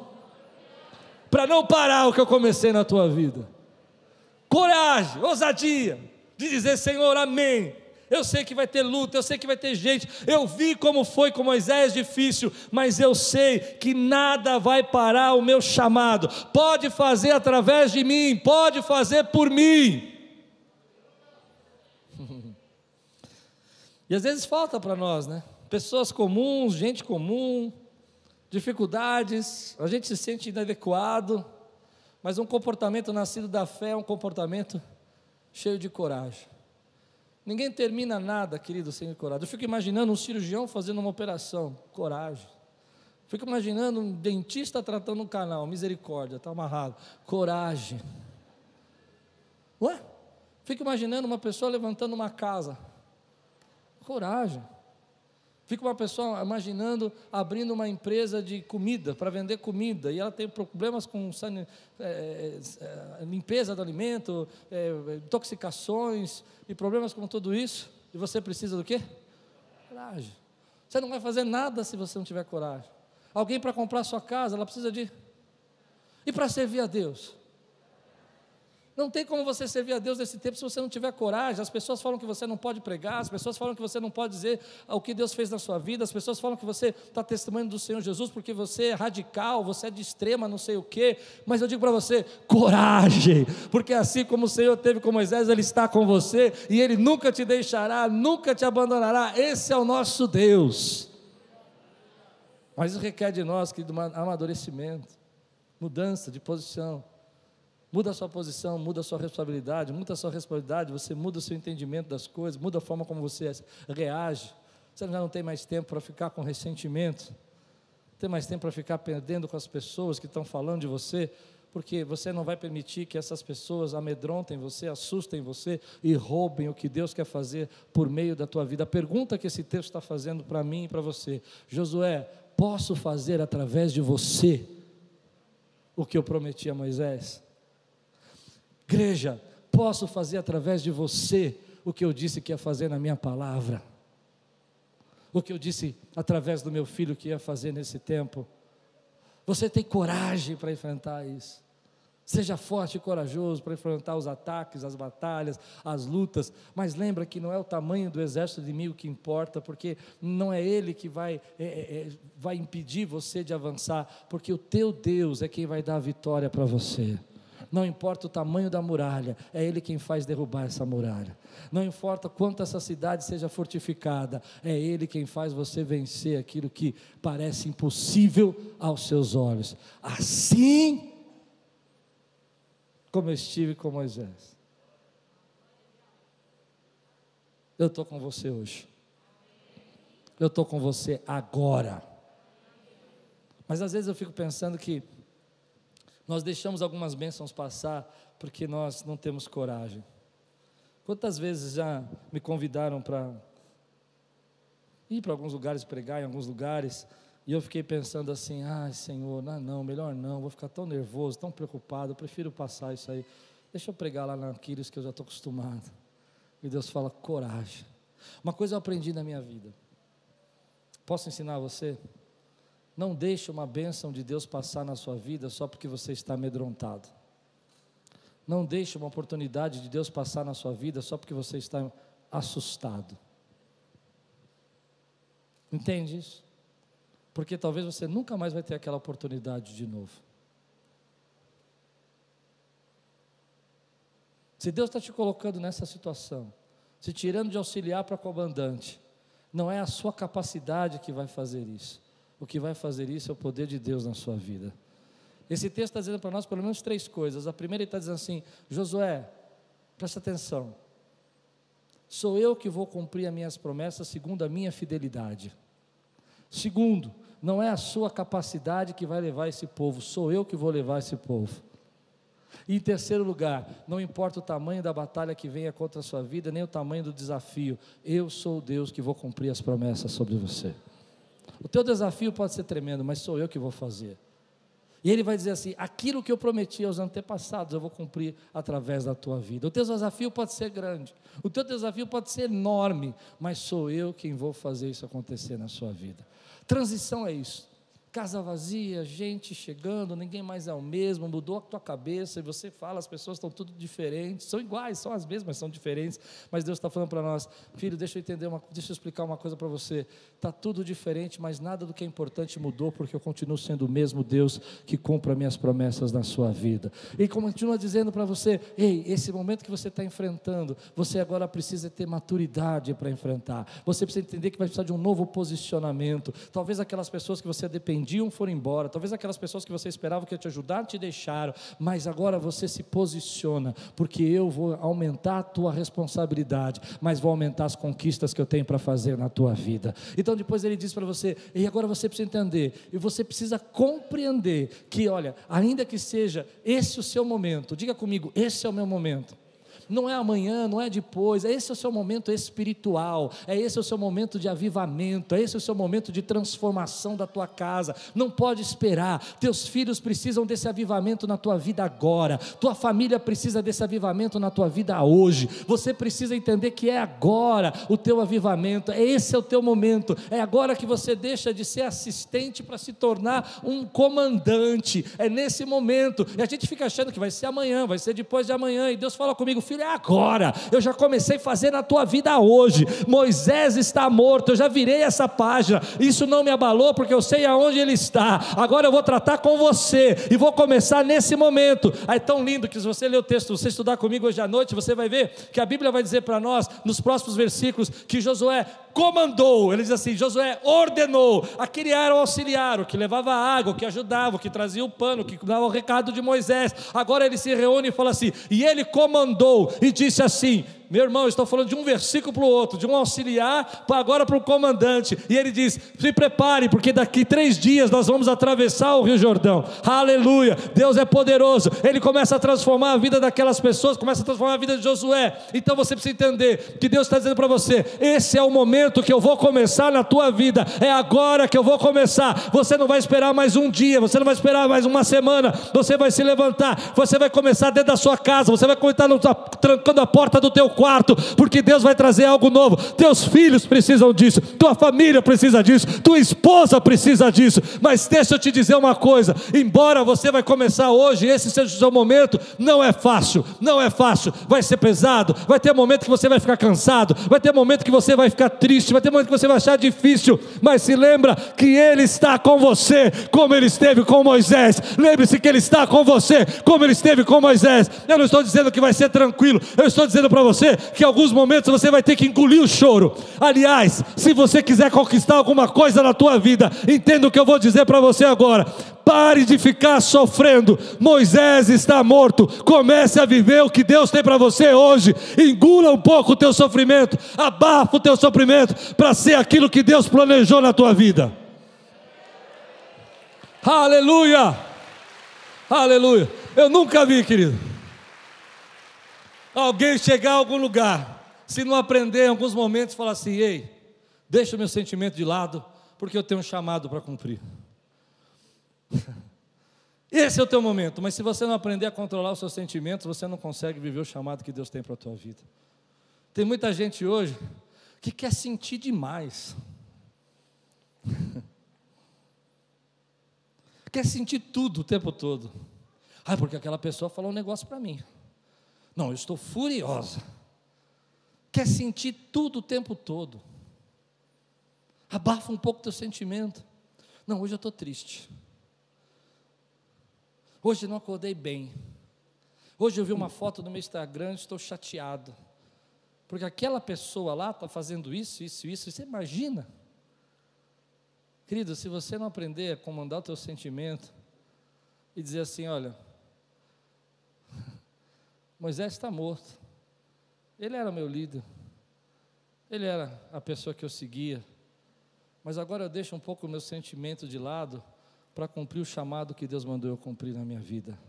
para não parar o que eu comecei na tua vida. Coragem, ousadia, de dizer: Senhor, amém. Eu sei que vai ter luta, eu sei que vai ter gente. Eu vi como foi com Moisés difícil, mas eu sei que nada vai parar o meu chamado. Pode fazer através de mim, pode fazer por mim. E às vezes falta para nós, né? Pessoas comuns, gente comum, dificuldades, a gente se sente inadequado, mas um comportamento nascido da fé é um comportamento cheio de coragem. Ninguém termina nada, querido, sem coragem. Eu fico imaginando um cirurgião fazendo uma operação, coragem. Fico imaginando um dentista tratando um canal, misericórdia, está amarrado, coragem. Ué? Fico imaginando uma pessoa levantando uma casa, coragem. Fica uma pessoa imaginando abrindo uma empresa de comida, para vender comida, e ela tem problemas com é, é, é, limpeza do alimento, é, intoxicações e problemas com tudo isso. E você precisa do quê? Coragem. Você não vai fazer nada se você não tiver coragem. Alguém para comprar sua casa, ela precisa de. E para servir a Deus? Não tem como você servir a Deus nesse tempo se você não tiver coragem. As pessoas falam que você não pode pregar, as pessoas falam que você não pode dizer o que Deus fez na sua vida, as pessoas falam que você está testemunhando do Senhor Jesus porque você é radical, você é de extrema, não sei o quê. Mas eu digo para você: coragem, porque assim como o Senhor teve com Moisés, Ele está com você e Ele nunca te deixará, nunca te abandonará. Esse é o nosso Deus. Mas isso requer de nós, que amadurecimento, mudança de posição. Muda a sua posição, muda a sua responsabilidade, muda a sua responsabilidade, você muda o seu entendimento das coisas, muda a forma como você reage. Você já não tem mais tempo para ficar com ressentimento, não tem mais tempo para ficar perdendo com as pessoas que estão falando de você, porque você não vai permitir que essas pessoas amedrontem você, assustem você e roubem o que Deus quer fazer por meio da tua vida. A pergunta que esse texto está fazendo para mim e para você, Josué, posso fazer através de você o que eu prometi a Moisés? Igreja, posso fazer através de você o que eu disse que ia fazer na minha palavra, o que eu disse através do meu filho que ia fazer nesse tempo. Você tem coragem para enfrentar isso. Seja forte e corajoso para enfrentar os ataques, as batalhas, as lutas, mas lembra que não é o tamanho do exército inimigo que importa, porque não é ele que vai, é, é, é vai impedir você de avançar, porque o teu Deus é quem vai dar a vitória para você. Não importa o tamanho da muralha, é Ele quem faz derrubar essa muralha. Não importa quanto essa cidade seja fortificada, é Ele quem faz você vencer aquilo que parece impossível aos seus olhos. Assim como eu estive com Moisés. Eu estou com você hoje. Eu estou com você agora. Mas às vezes eu fico pensando que Nós deixamos algumas bênçãos passar porque nós não temos coragem. Quantas vezes já me convidaram para ir para alguns lugares pregar em alguns lugares e eu fiquei pensando assim: ai Senhor, não, não, melhor não, vou ficar tão nervoso, tão preocupado, eu prefiro passar isso aí. Deixa eu pregar lá naqueles que eu já estou acostumado. E Deus fala: coragem. Uma coisa eu aprendi na minha vida. Posso ensinar você? Não deixe uma bênção de Deus passar na sua vida só porque você está amedrontado. Não deixe uma oportunidade de Deus passar na sua vida só porque você está assustado. Entende isso? Porque talvez você nunca mais vai ter aquela oportunidade de novo. Se Deus está te colocando nessa situação, se tirando de auxiliar para comandante, não é a sua capacidade que vai fazer isso. O que vai fazer isso é o poder de Deus na sua vida. Esse texto está dizendo para nós pelo menos três coisas. A primeira ele está dizendo assim: Josué, presta atenção. Sou eu que vou cumprir as minhas promessas segundo a minha fidelidade. Segundo, não é a sua capacidade que vai levar esse povo, sou eu que vou levar esse povo. E em terceiro lugar, não importa o tamanho da batalha que venha contra a sua vida, nem o tamanho do desafio, eu sou o Deus que vou cumprir as promessas sobre você. O teu desafio pode ser tremendo, mas sou eu que vou fazer. E ele vai dizer assim: aquilo que eu prometi aos antepassados, eu vou cumprir através da tua vida. O teu desafio pode ser grande, o teu desafio pode ser enorme, mas sou eu quem vou fazer isso acontecer na sua vida. Transição é isso casa vazia, gente chegando, ninguém mais é o mesmo, mudou a tua cabeça e você fala, as pessoas estão tudo diferentes, são iguais, são as mesmas, são diferentes, mas Deus está falando para nós, filho, deixa eu entender, uma, deixa eu explicar uma coisa para você, está tudo diferente, mas nada do que é importante mudou, porque eu continuo sendo o mesmo Deus que cumpra minhas promessas na sua vida, e continua dizendo para você, ei, esse momento que você está enfrentando, você agora precisa ter maturidade para enfrentar, você precisa entender que vai precisar de um novo posicionamento, talvez aquelas pessoas que você depende dependiam foram embora, talvez aquelas pessoas que você esperava que ia te ajudar te deixaram, mas agora você se posiciona, porque eu vou aumentar a tua responsabilidade, mas vou aumentar as conquistas que eu tenho para fazer na tua vida. Então depois ele diz para você, e agora você precisa entender, e você precisa compreender que, olha, ainda que seja esse o seu momento, diga comigo, esse é o meu momento não é amanhã, não é depois, é esse o seu momento espiritual, é esse o seu momento de avivamento, é esse o seu momento de transformação da tua casa. Não pode esperar. Teus filhos precisam desse avivamento na tua vida agora. Tua família precisa desse avivamento na tua vida hoje. Você precisa entender que é agora o teu avivamento. É esse é o teu momento. É agora que você deixa de ser assistente para se tornar um comandante. É nesse momento. E a gente fica achando que vai ser amanhã, vai ser depois de amanhã. E Deus fala comigo, filho, é agora. Eu já comecei a fazer na tua vida hoje. Moisés está morto, eu já virei essa página. Isso não me abalou porque eu sei aonde ele está. Agora eu vou tratar com você e vou começar nesse momento. Aí é tão lindo que se você ler o texto, você estudar comigo hoje à noite, você vai ver que a Bíblia vai dizer para nós nos próximos versículos que Josué comandou, ele diz assim: Josué ordenou, aquele era o auxiliar, o que levava água, o que ajudava, o que trazia o pano, o que dava o recado de Moisés. Agora ele se reúne e fala assim: e ele comandou e disse assim: meu irmão, estou falando de um versículo para o outro, de um auxiliar para agora para o comandante. E ele diz: se prepare, porque daqui três dias nós vamos atravessar o Rio Jordão. Aleluia! Deus é poderoso. Ele começa a transformar a vida daquelas pessoas, começa a transformar a vida de Josué. Então você precisa entender que Deus está dizendo para você: esse é o momento que eu vou começar na tua vida. É agora que eu vou começar. Você não vai esperar mais um dia, você não vai esperar mais uma semana. Você vai se levantar, você vai começar dentro da sua casa, você vai começar trancando a porta do teu quarto, porque Deus vai trazer algo novo. Teus filhos precisam disso, tua família precisa disso, tua esposa precisa disso. Mas deixa eu te dizer uma coisa: embora você vai começar hoje, esse seja o seu momento, não é fácil, não é fácil, vai ser pesado, vai ter momento que você vai ficar cansado, vai ter momento que você vai ficar triste, vai ter momento que você vai achar difícil, mas se lembra que Ele está com você, como Ele esteve com Moisés. Lembre-se que Ele está com você, como Ele esteve com Moisés. Eu não estou dizendo que vai ser tranquilo, eu estou dizendo para você que alguns momentos você vai ter que engolir o choro. Aliás, se você quiser conquistar alguma coisa na tua vida, entenda o que eu vou dizer para você agora. Pare de ficar sofrendo. Moisés está morto. Comece a viver o que Deus tem para você hoje. Engula um pouco o teu sofrimento, abafa o teu sofrimento para ser aquilo que Deus planejou na tua vida. Aleluia! Aleluia. Eu nunca vi, querido. Alguém chegar a algum lugar, se não aprender em alguns momentos, falar assim: ei, deixa o meu sentimento de lado, porque eu tenho um chamado para cumprir. Esse é o teu momento, mas se você não aprender a controlar os seus sentimentos, você não consegue viver o chamado que Deus tem para a tua vida. Tem muita gente hoje que quer sentir demais. quer sentir tudo o tempo todo. Ah, porque aquela pessoa falou um negócio para mim. Não, eu estou furiosa. Quer sentir tudo o tempo todo. Abafa um pouco teu sentimento. Não, hoje eu estou triste. Hoje não acordei bem. Hoje eu vi uma foto no meu Instagram, estou chateado. Porque aquela pessoa lá está fazendo isso, isso, isso. Você imagina? Querido, se você não aprender a comandar o teu sentimento e dizer assim, olha, Moisés está morto. Ele era meu líder. Ele era a pessoa que eu seguia. Mas agora eu deixo um pouco o meu sentimento de lado para cumprir o chamado que Deus mandou eu cumprir na minha vida.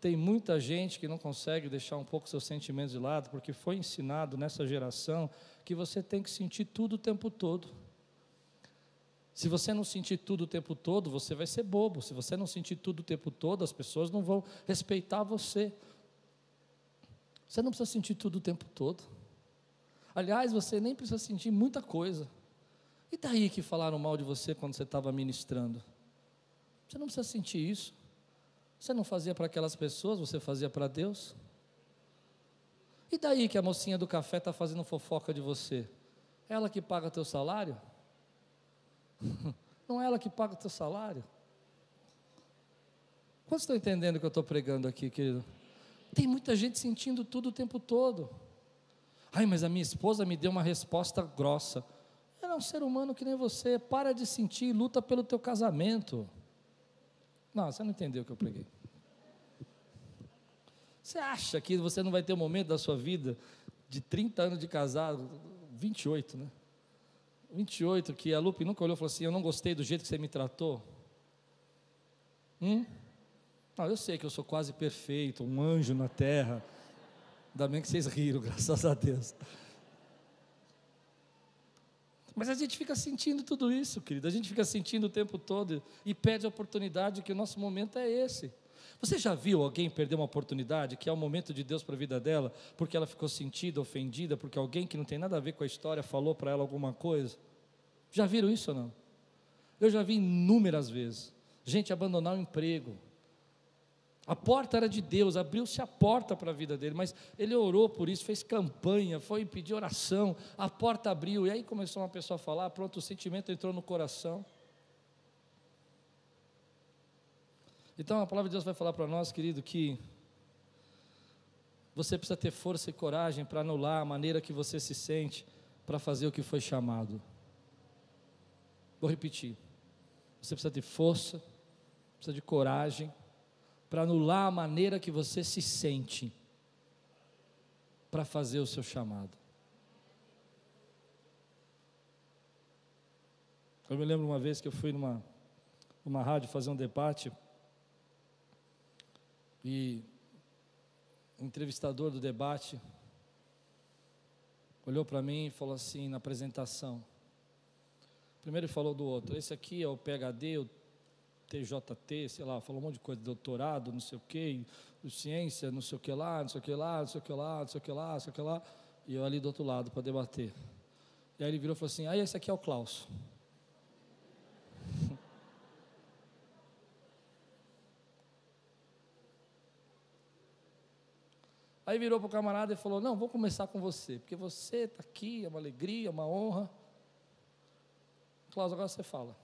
Tem muita gente que não consegue deixar um pouco seus sentimentos de lado, porque foi ensinado nessa geração que você tem que sentir tudo o tempo todo. Se você não sentir tudo o tempo todo, você vai ser bobo. Se você não sentir tudo o tempo todo, as pessoas não vão respeitar você. Você não precisa sentir tudo o tempo todo. Aliás, você nem precisa sentir muita coisa. E daí que falaram mal de você quando você estava ministrando? Você não precisa sentir isso. Você não fazia para aquelas pessoas, você fazia para Deus. E daí que a mocinha do café está fazendo fofoca de você? Ela que paga teu salário? Não é ela que paga teu salário? Quantos estão entendendo o que eu estou pregando aqui, querido? Tem muita gente sentindo tudo o tempo todo. Ai, mas a minha esposa me deu uma resposta grossa. Ela é um ser humano que nem você. Para de sentir e luta pelo teu casamento. Não, você não entendeu o que eu preguei. Você acha que você não vai ter um momento da sua vida de 30 anos de casado, 28, né? 28, que a Lupe nunca olhou e falou assim: Eu não gostei do jeito que você me tratou. Hum? Não, eu sei que eu sou quase perfeito, um anjo na terra. Ainda bem que vocês riram, graças a Deus. Mas a gente fica sentindo tudo isso, querido. A gente fica sentindo o tempo todo e perde a oportunidade que o nosso momento é esse. Você já viu alguém perder uma oportunidade, que é o momento de Deus para a vida dela, porque ela ficou sentida, ofendida, porque alguém que não tem nada a ver com a história falou para ela alguma coisa? Já viram isso ou não? Eu já vi inúmeras vezes. Gente abandonar o emprego, a porta era de Deus, abriu-se a porta para a vida dele, mas ele orou por isso, fez campanha, foi pedir oração, a porta abriu, e aí começou uma pessoa a falar, pronto, o sentimento entrou no coração. Então a palavra de Deus vai falar para nós, querido, que você precisa ter força e coragem para anular a maneira que você se sente para fazer o que foi chamado. Vou repetir. Você precisa ter força, precisa de coragem para anular a maneira que você se sente para fazer o seu chamado. Eu me lembro uma vez que eu fui numa, numa rádio fazer um debate e o entrevistador do debate olhou para mim e falou assim na apresentação. Primeiro ele falou do outro. Esse aqui é o PhD, o TJT, sei lá, falou um monte de coisa, doutorado, não sei o quê, ciência, não sei o que lá, não sei o que lá, não sei o que lá, não sei o que lá, não sei o que lá, e eu ali do outro lado para debater. E aí ele virou e falou assim: ah, esse aqui é o Klaus. Aí virou para o camarada e falou: Não, vou começar com você, porque você está aqui, é uma alegria, é uma honra. Klaus, agora você fala.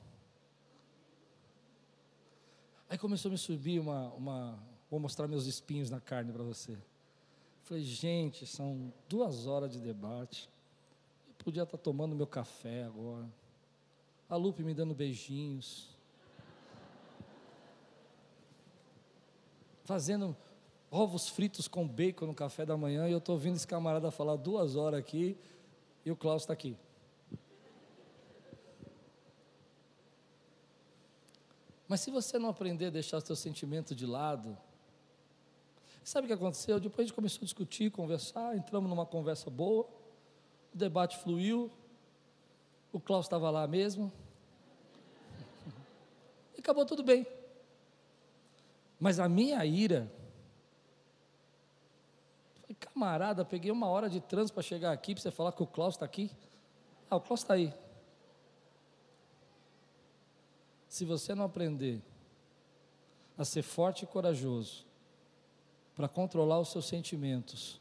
Aí começou a me subir uma, uma vou mostrar meus espinhos na carne para você. Falei, gente, são duas horas de debate. Eu podia estar tomando meu café agora. A Lupe me dando beijinhos. Fazendo ovos fritos com bacon no café da manhã. E eu estou ouvindo esse camarada falar duas horas aqui. E o Klaus está aqui. Mas se você não aprender a deixar seu sentimento de lado, sabe o que aconteceu? Depois a gente começou a discutir, conversar, entramos numa conversa boa, o debate fluiu, o Klaus estava lá mesmo, e acabou tudo bem. Mas a minha ira, camarada, peguei uma hora de trânsito para chegar aqui, para você falar que o Klaus está aqui. Ah, o Klaus está aí. Se você não aprender a ser forte e corajoso para controlar os seus sentimentos,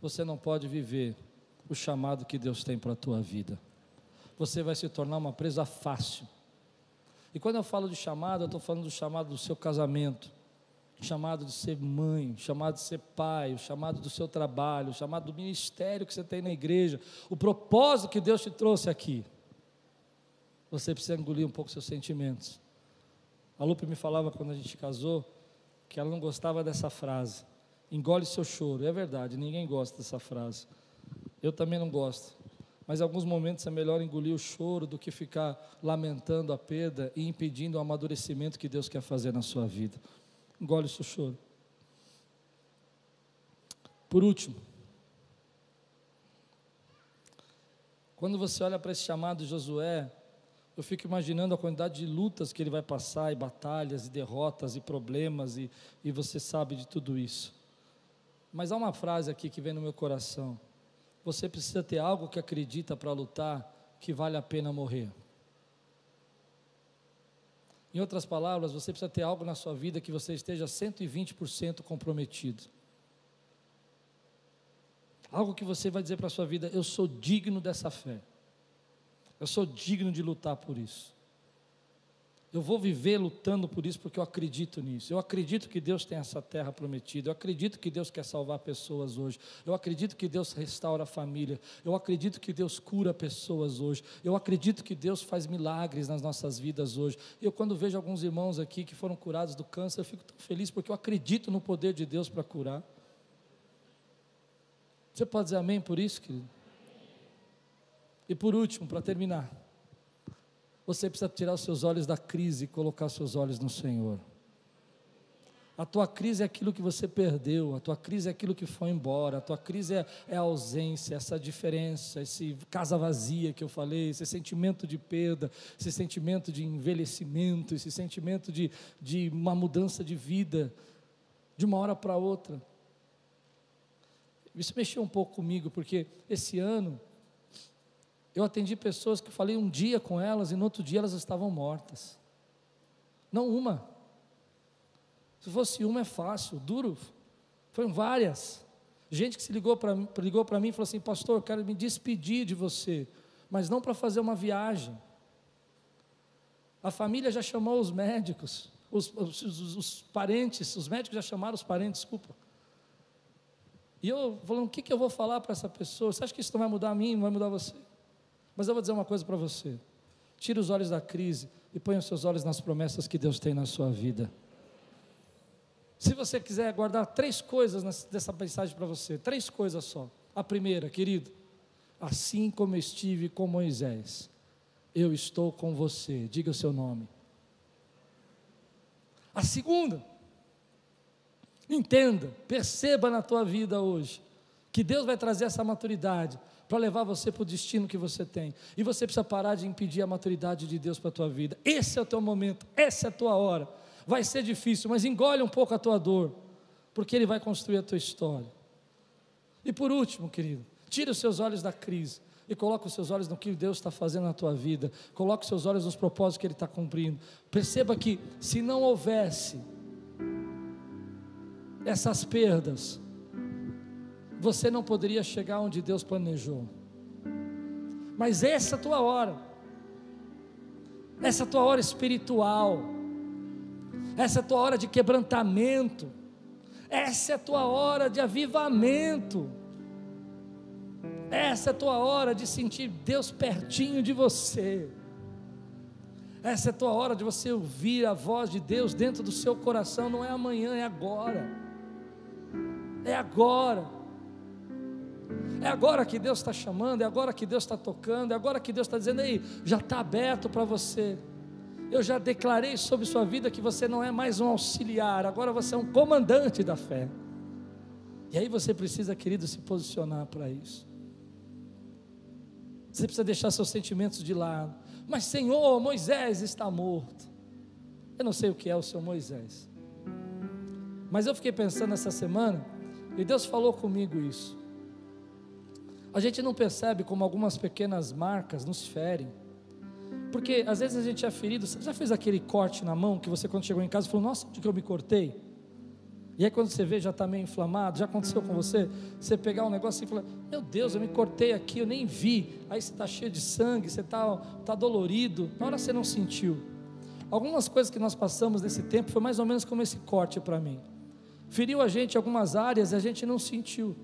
você não pode viver o chamado que Deus tem para a tua vida. Você vai se tornar uma presa fácil. E quando eu falo de chamado, eu estou falando do chamado do seu casamento, chamado de ser mãe, chamado de ser pai, chamado do seu trabalho, chamado do ministério que você tem na igreja, o propósito que Deus te trouxe aqui você precisa engolir um pouco seus sentimentos. A Lupe me falava quando a gente casou que ela não gostava dessa frase. Engole seu choro. É verdade, ninguém gosta dessa frase. Eu também não gosto. Mas em alguns momentos é melhor engolir o choro do que ficar lamentando a perda e impedindo o amadurecimento que Deus quer fazer na sua vida. Engole o seu choro. Por último, quando você olha para esse chamado de Josué, eu fico imaginando a quantidade de lutas que ele vai passar, e batalhas, e derrotas, e problemas, e, e você sabe de tudo isso. Mas há uma frase aqui que vem no meu coração: você precisa ter algo que acredita para lutar, que vale a pena morrer. Em outras palavras, você precisa ter algo na sua vida que você esteja 120% comprometido. Algo que você vai dizer para a sua vida: eu sou digno dessa fé. Eu sou digno de lutar por isso. Eu vou viver lutando por isso porque eu acredito nisso. Eu acredito que Deus tem essa terra prometida. Eu acredito que Deus quer salvar pessoas hoje. Eu acredito que Deus restaura a família. Eu acredito que Deus cura pessoas hoje. Eu acredito que Deus faz milagres nas nossas vidas hoje. Eu, quando vejo alguns irmãos aqui que foram curados do câncer, eu fico tão feliz porque eu acredito no poder de Deus para curar. Você pode dizer amém por isso, querido? E por último, para terminar, você precisa tirar os seus olhos da crise e colocar seus olhos no Senhor. A tua crise é aquilo que você perdeu, a tua crise é aquilo que foi embora, a tua crise é, é a ausência, essa diferença, esse casa vazia que eu falei, esse sentimento de perda, esse sentimento de envelhecimento, esse sentimento de, de uma mudança de vida, de uma hora para outra. Isso mexeu um pouco comigo, porque esse ano eu atendi pessoas que falei um dia com elas e no outro dia elas estavam mortas. Não uma. Se fosse uma é fácil, duro. Foram várias. Gente que se ligou para ligou mim e falou assim: Pastor, eu quero me despedir de você, mas não para fazer uma viagem. A família já chamou os médicos, os, os, os, os parentes, os médicos já chamaram os parentes, desculpa. E eu falando: O que, que eu vou falar para essa pessoa? Você acha que isso não vai mudar a mim, não vai mudar você? Mas eu vou dizer uma coisa para você: tire os olhos da crise e ponha os seus olhos nas promessas que Deus tem na sua vida. Se você quiser guardar três coisas dessa mensagem para você, três coisas só. A primeira, querido, assim como estive com Moisés, eu estou com você. Diga o seu nome. A segunda, entenda, perceba na tua vida hoje que Deus vai trazer essa maturidade para levar você para o destino que você tem. E você precisa parar de impedir a maturidade de Deus para a tua vida. Esse é o teu momento, essa é a tua hora. Vai ser difícil, mas engole um pouco a tua dor, porque Ele vai construir a tua história. E por último, querido, tira os seus olhos da crise e coloque os seus olhos no que Deus está fazendo na tua vida. Coloque os seus olhos nos propósitos que Ele está cumprindo. Perceba que se não houvesse essas perdas, você não poderia chegar onde Deus planejou. Mas essa é a tua hora, essa é a tua hora espiritual, essa é a tua hora de quebrantamento, essa é a tua hora de avivamento, essa é a tua hora de sentir Deus pertinho de você. Essa é a tua hora de você ouvir a voz de Deus dentro do seu coração, não é amanhã, é agora. É agora. É agora que Deus está chamando, é agora que Deus está tocando, é agora que Deus está dizendo, aí, já está aberto para você. Eu já declarei sobre sua vida que você não é mais um auxiliar, agora você é um comandante da fé. E aí você precisa, querido, se posicionar para isso. Você precisa deixar seus sentimentos de lado. Mas, Senhor, Moisés está morto. Eu não sei o que é o seu Moisés. Mas eu fiquei pensando essa semana, e Deus falou comigo isso. A gente não percebe como algumas pequenas marcas nos ferem. Porque às vezes a gente é ferido. Você já fez aquele corte na mão que você, quando chegou em casa, falou: Nossa, onde que eu me cortei? E aí quando você vê já está meio inflamado, já aconteceu com você, você pegar um negócio e falar, meu Deus, eu me cortei aqui, eu nem vi. Aí você está cheio de sangue, você está tá dolorido. Na hora você não sentiu. Algumas coisas que nós passamos nesse tempo foi mais ou menos como esse corte para mim. Feriu a gente em algumas áreas e a gente não sentiu.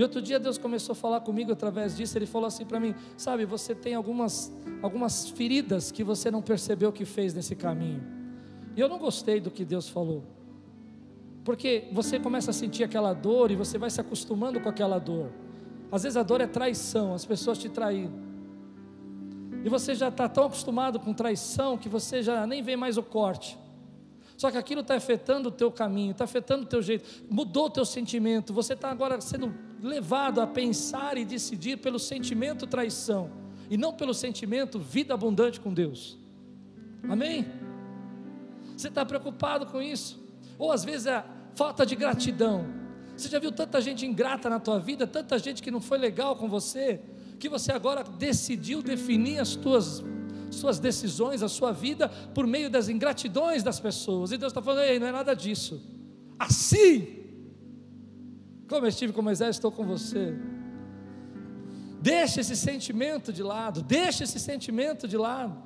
E outro dia Deus começou a falar comigo através disso. Ele falou assim para mim: Sabe, você tem algumas, algumas feridas que você não percebeu que fez nesse caminho. E eu não gostei do que Deus falou. Porque você começa a sentir aquela dor e você vai se acostumando com aquela dor. Às vezes a dor é traição, as pessoas te traíram. E você já está tão acostumado com traição que você já nem vê mais o corte. Só que aquilo está afetando o teu caminho, está afetando o teu jeito, mudou o teu sentimento. Você está agora sendo levado a pensar e decidir pelo sentimento traição e não pelo sentimento vida abundante com Deus. Amém? Você está preocupado com isso? ou às vezes é falta de gratidão. Você já viu tanta gente ingrata na tua vida, tanta gente que não foi legal com você, que você agora decidiu definir as tuas suas decisões, a sua vida por meio das ingratidões das pessoas. E Deus está falando: Ei, não é nada disso. Assim, como eu estive com Moisés, estou com você. Deixa esse sentimento de lado, deixa esse sentimento de lado.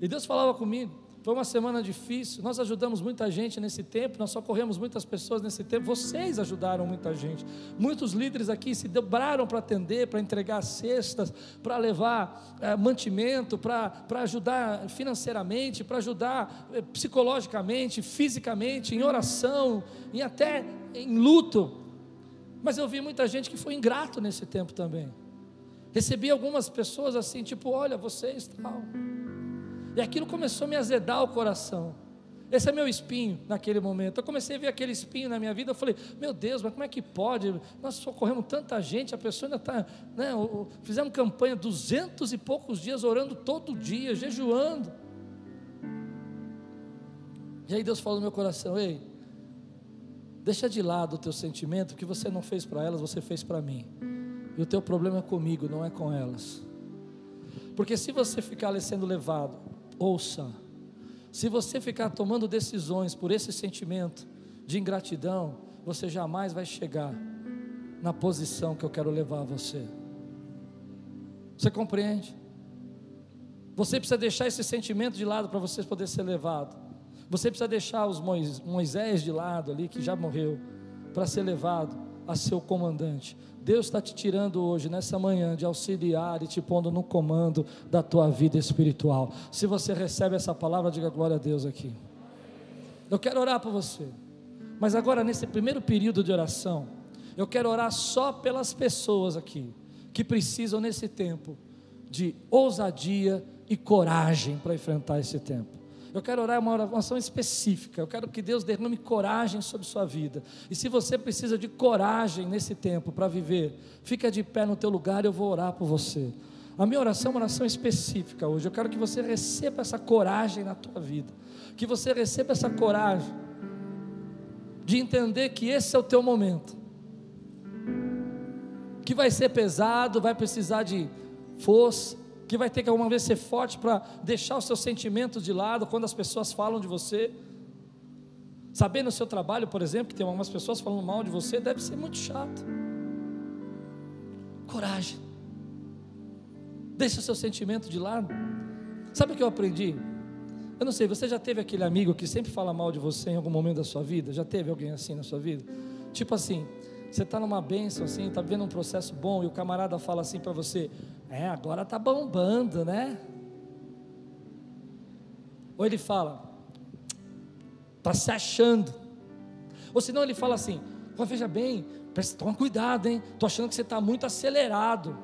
E Deus falava comigo. Foi uma semana difícil. Nós ajudamos muita gente nesse tempo, nós socorremos muitas pessoas nesse tempo. Vocês ajudaram muita gente. Muitos líderes aqui se dobraram para atender, para entregar cestas, para levar é, mantimento, para ajudar financeiramente, para ajudar é, psicologicamente, fisicamente, em oração, e até em luto. Mas eu vi muita gente que foi ingrato nesse tempo também. Recebi algumas pessoas assim, tipo, olha, vocês tal. E aquilo começou a me azedar o coração. Esse é meu espinho naquele momento. Eu comecei a ver aquele espinho na minha vida. Eu falei, meu Deus, mas como é que pode? Nós socorremos tanta gente, a pessoa ainda está. Né, fizemos campanha duzentos e poucos dias, orando todo dia, jejuando. E aí Deus falou no meu coração: ei, deixa de lado o teu sentimento, que você não fez para elas, você fez para mim. E o teu problema é comigo, não é com elas. Porque se você ficar sendo levado Ouça, se você ficar tomando decisões por esse sentimento de ingratidão, você jamais vai chegar na posição que eu quero levar você. Você compreende? Você precisa deixar esse sentimento de lado para você poder ser levado. Você precisa deixar os Moisés de lado ali, que já morreu, para ser levado a ser o comandante. Deus está te tirando hoje, nessa manhã, de auxiliar e te pondo no comando da tua vida espiritual. Se você recebe essa palavra, diga glória a Deus aqui. Eu quero orar por você, mas agora, nesse primeiro período de oração, eu quero orar só pelas pessoas aqui que precisam, nesse tempo, de ousadia e coragem para enfrentar esse tempo. Eu quero orar uma oração específica. Eu quero que Deus derrame coragem sobre sua vida. E se você precisa de coragem nesse tempo para viver, fica de pé no teu lugar, eu vou orar por você. A minha oração é uma oração específica hoje. Eu quero que você receba essa coragem na tua vida. Que você receba essa coragem de entender que esse é o teu momento. Que vai ser pesado, vai precisar de força, que vai ter que alguma vez ser forte para deixar os seus sentimentos de lado quando as pessoas falam de você. Saber no seu trabalho, por exemplo, que tem algumas pessoas falando mal de você, deve ser muito chato. Coragem. Deixa o seu sentimento de lado. Sabe o que eu aprendi? Eu não sei, você já teve aquele amigo que sempre fala mal de você em algum momento da sua vida? Já teve alguém assim na sua vida? Tipo assim, você está numa bênção assim, está vivendo um processo bom e o camarada fala assim para você: É, agora está bombando, né? Ou ele fala: Está se achando. Ou senão ele fala assim: Veja bem, toma cuidado, hein? Estou achando que você está muito acelerado.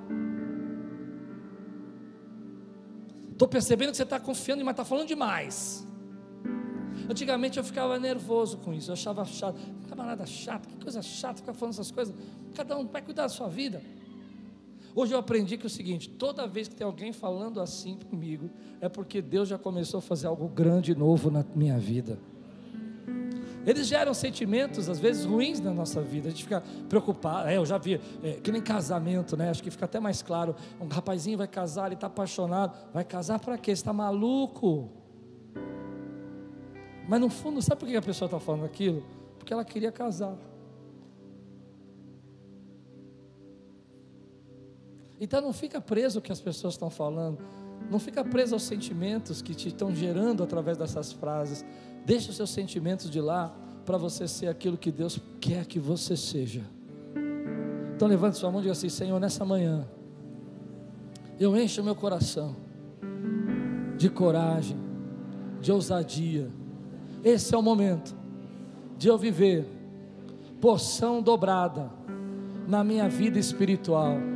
Estou percebendo que você está confiando, mas está falando demais. Antigamente eu ficava nervoso com isso, eu achava chato, camarada chato, que coisa chata ficar falando essas coisas. Cada um vai cuidar da sua vida. Hoje eu aprendi que é o seguinte: toda vez que tem alguém falando assim comigo, é porque Deus já começou a fazer algo grande e novo na minha vida. Eles geram sentimentos, às vezes, ruins na nossa vida. A gente fica preocupado. É, eu já vi, é, que nem casamento, né? Acho que fica até mais claro. Um rapazinho vai casar, ele está apaixonado. Vai casar para quê? Você está maluco? Mas no fundo, sabe por que a pessoa está falando aquilo? Porque ela queria casar. Então não fica preso ao que as pessoas estão falando. Não fica preso aos sentimentos que te estão gerando através dessas frases. Deixa os seus sentimentos de lá para você ser aquilo que Deus quer que você seja. Então levante sua mão e diga assim: Senhor, nessa manhã, eu encho meu coração de coragem, de ousadia. Esse é o momento de eu viver porção dobrada na minha vida espiritual.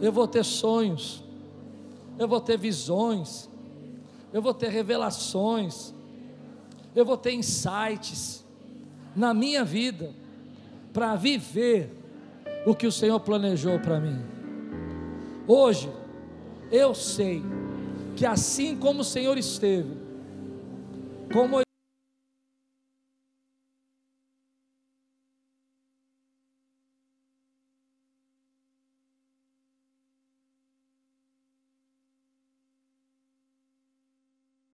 Eu vou ter sonhos, eu vou ter visões, eu vou ter revelações, eu vou ter insights na minha vida para viver o que o Senhor planejou para mim. Hoje, eu sei que assim como o Senhor esteve, como